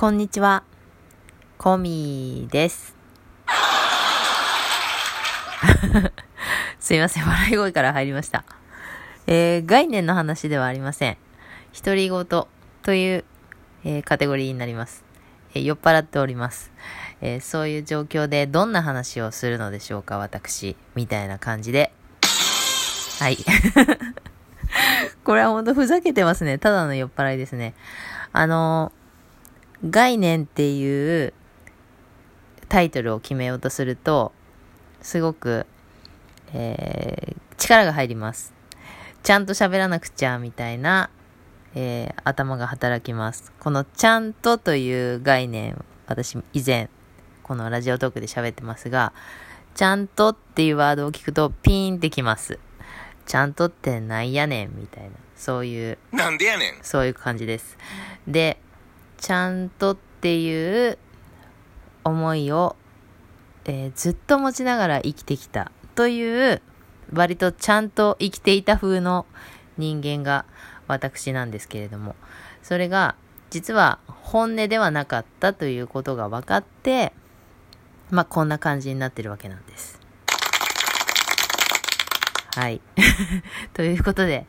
こんにちは。コミです。すいません。笑い声から入りました。えー、概念の話ではありません。独り言という、えー、カテゴリーになります。えー、酔っ払っております、えそういう状況でどんな話をするのでしょうか、私。みたいな感じで。はい。これはほんとふざけてますね。ただの酔っ払いですね。あの概念っていうタイトルを決めようとすると、すごく、えー、力が入ります。ちゃんと喋らなくちゃ、みたいな、えー、頭が働きます。このちゃんとという概念、私以前、このラジオトークで喋ってますが、ちゃんとっていうワードを聞くとピーンってきます。ちゃんとってなんやねんみたいな、そういう、なんでやねんそういう感じです。で、ちゃんとっていう思いを、えー、ずっと持ちながら生きてきたという割とちゃんと生きていた風の人間が私なんですけれどもそれが実は本音ではなかったということが分かってまあこんな感じになってるわけなんです。はい。ということで、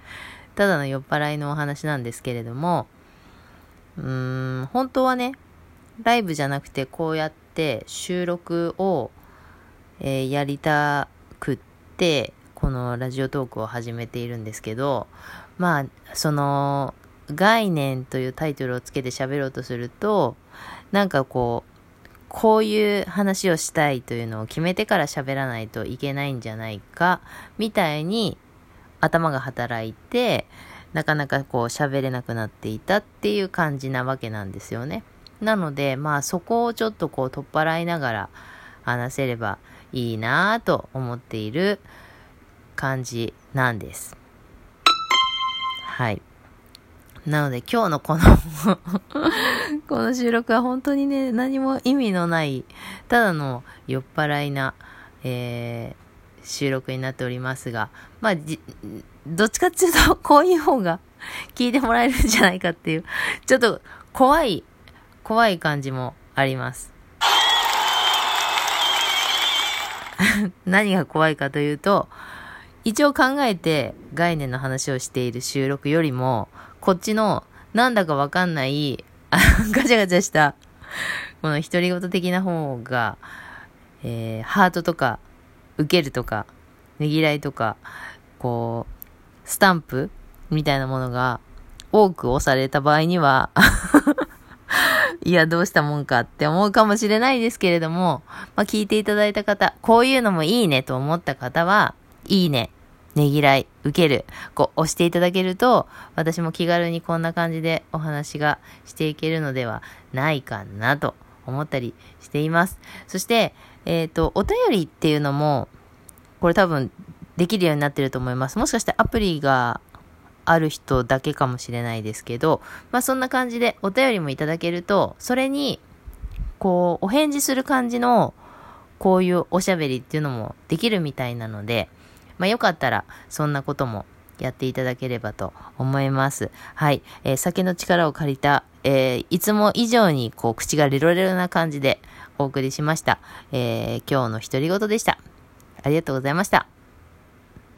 ただの酔っ払いのお話なんですけれども、うーん、本当はね、ライブじゃなくてこうやって収録を、えー、やりたくって、このラジオトークを始めているんですけど、まあ、その、概念というタイトルをつけて喋ろうとすると、なんかこう、こういう話をしたいというのを決めてから喋らないといけないんじゃないか、みたいに頭が働いて、なかなかこう喋れなくなっていたっていう感じなわけなんですよね。なので、まあそこをちょっとこう取っ払いながら話せればいいなぁと思っている感じなんです。はい。なので今日のこの この収録は本当にね、何も意味のない、ただの酔っ払いな、えー、収録になっておりますが、まあ、どっちかっていうと、こういう方が聞いてもらえるんじゃないかっていう、ちょっと怖い、怖い感じもあります。何が怖いかというと、一応考えて概念の話をしている収録よりも、こっちのなんだかわかんない、ガチャガチャした、この独り言的な方が、えー、ハートとか、受けるとか、ねぎらいとか、こう、スタンプみたいなものが多く押された場合には いや、どうしたもんかって思うかもしれないですけれども、まあ、聞いていただいた方、こういうのもいいねと思った方は、いいね、ねぎらい、受ける、こう、押していただけると、私も気軽にこんな感じでお話がしていけるのではないかなと思ったりしています。そして、えっ、ー、と、お便りっていうのも、これ多分できるようになってると思います。もしかしてアプリがある人だけかもしれないですけど、まあそんな感じでお便りもいただけると、それに、こう、お返事する感じの、こういうおしゃべりっていうのもできるみたいなので、まあよかったら、そんなこともやっていただければと思います。はい。えー、酒の力を借りた、えー、いつも以上に、こう、口がレロレロな感じでお送りしました。えー、今日の独り言でした。ありがとうございました。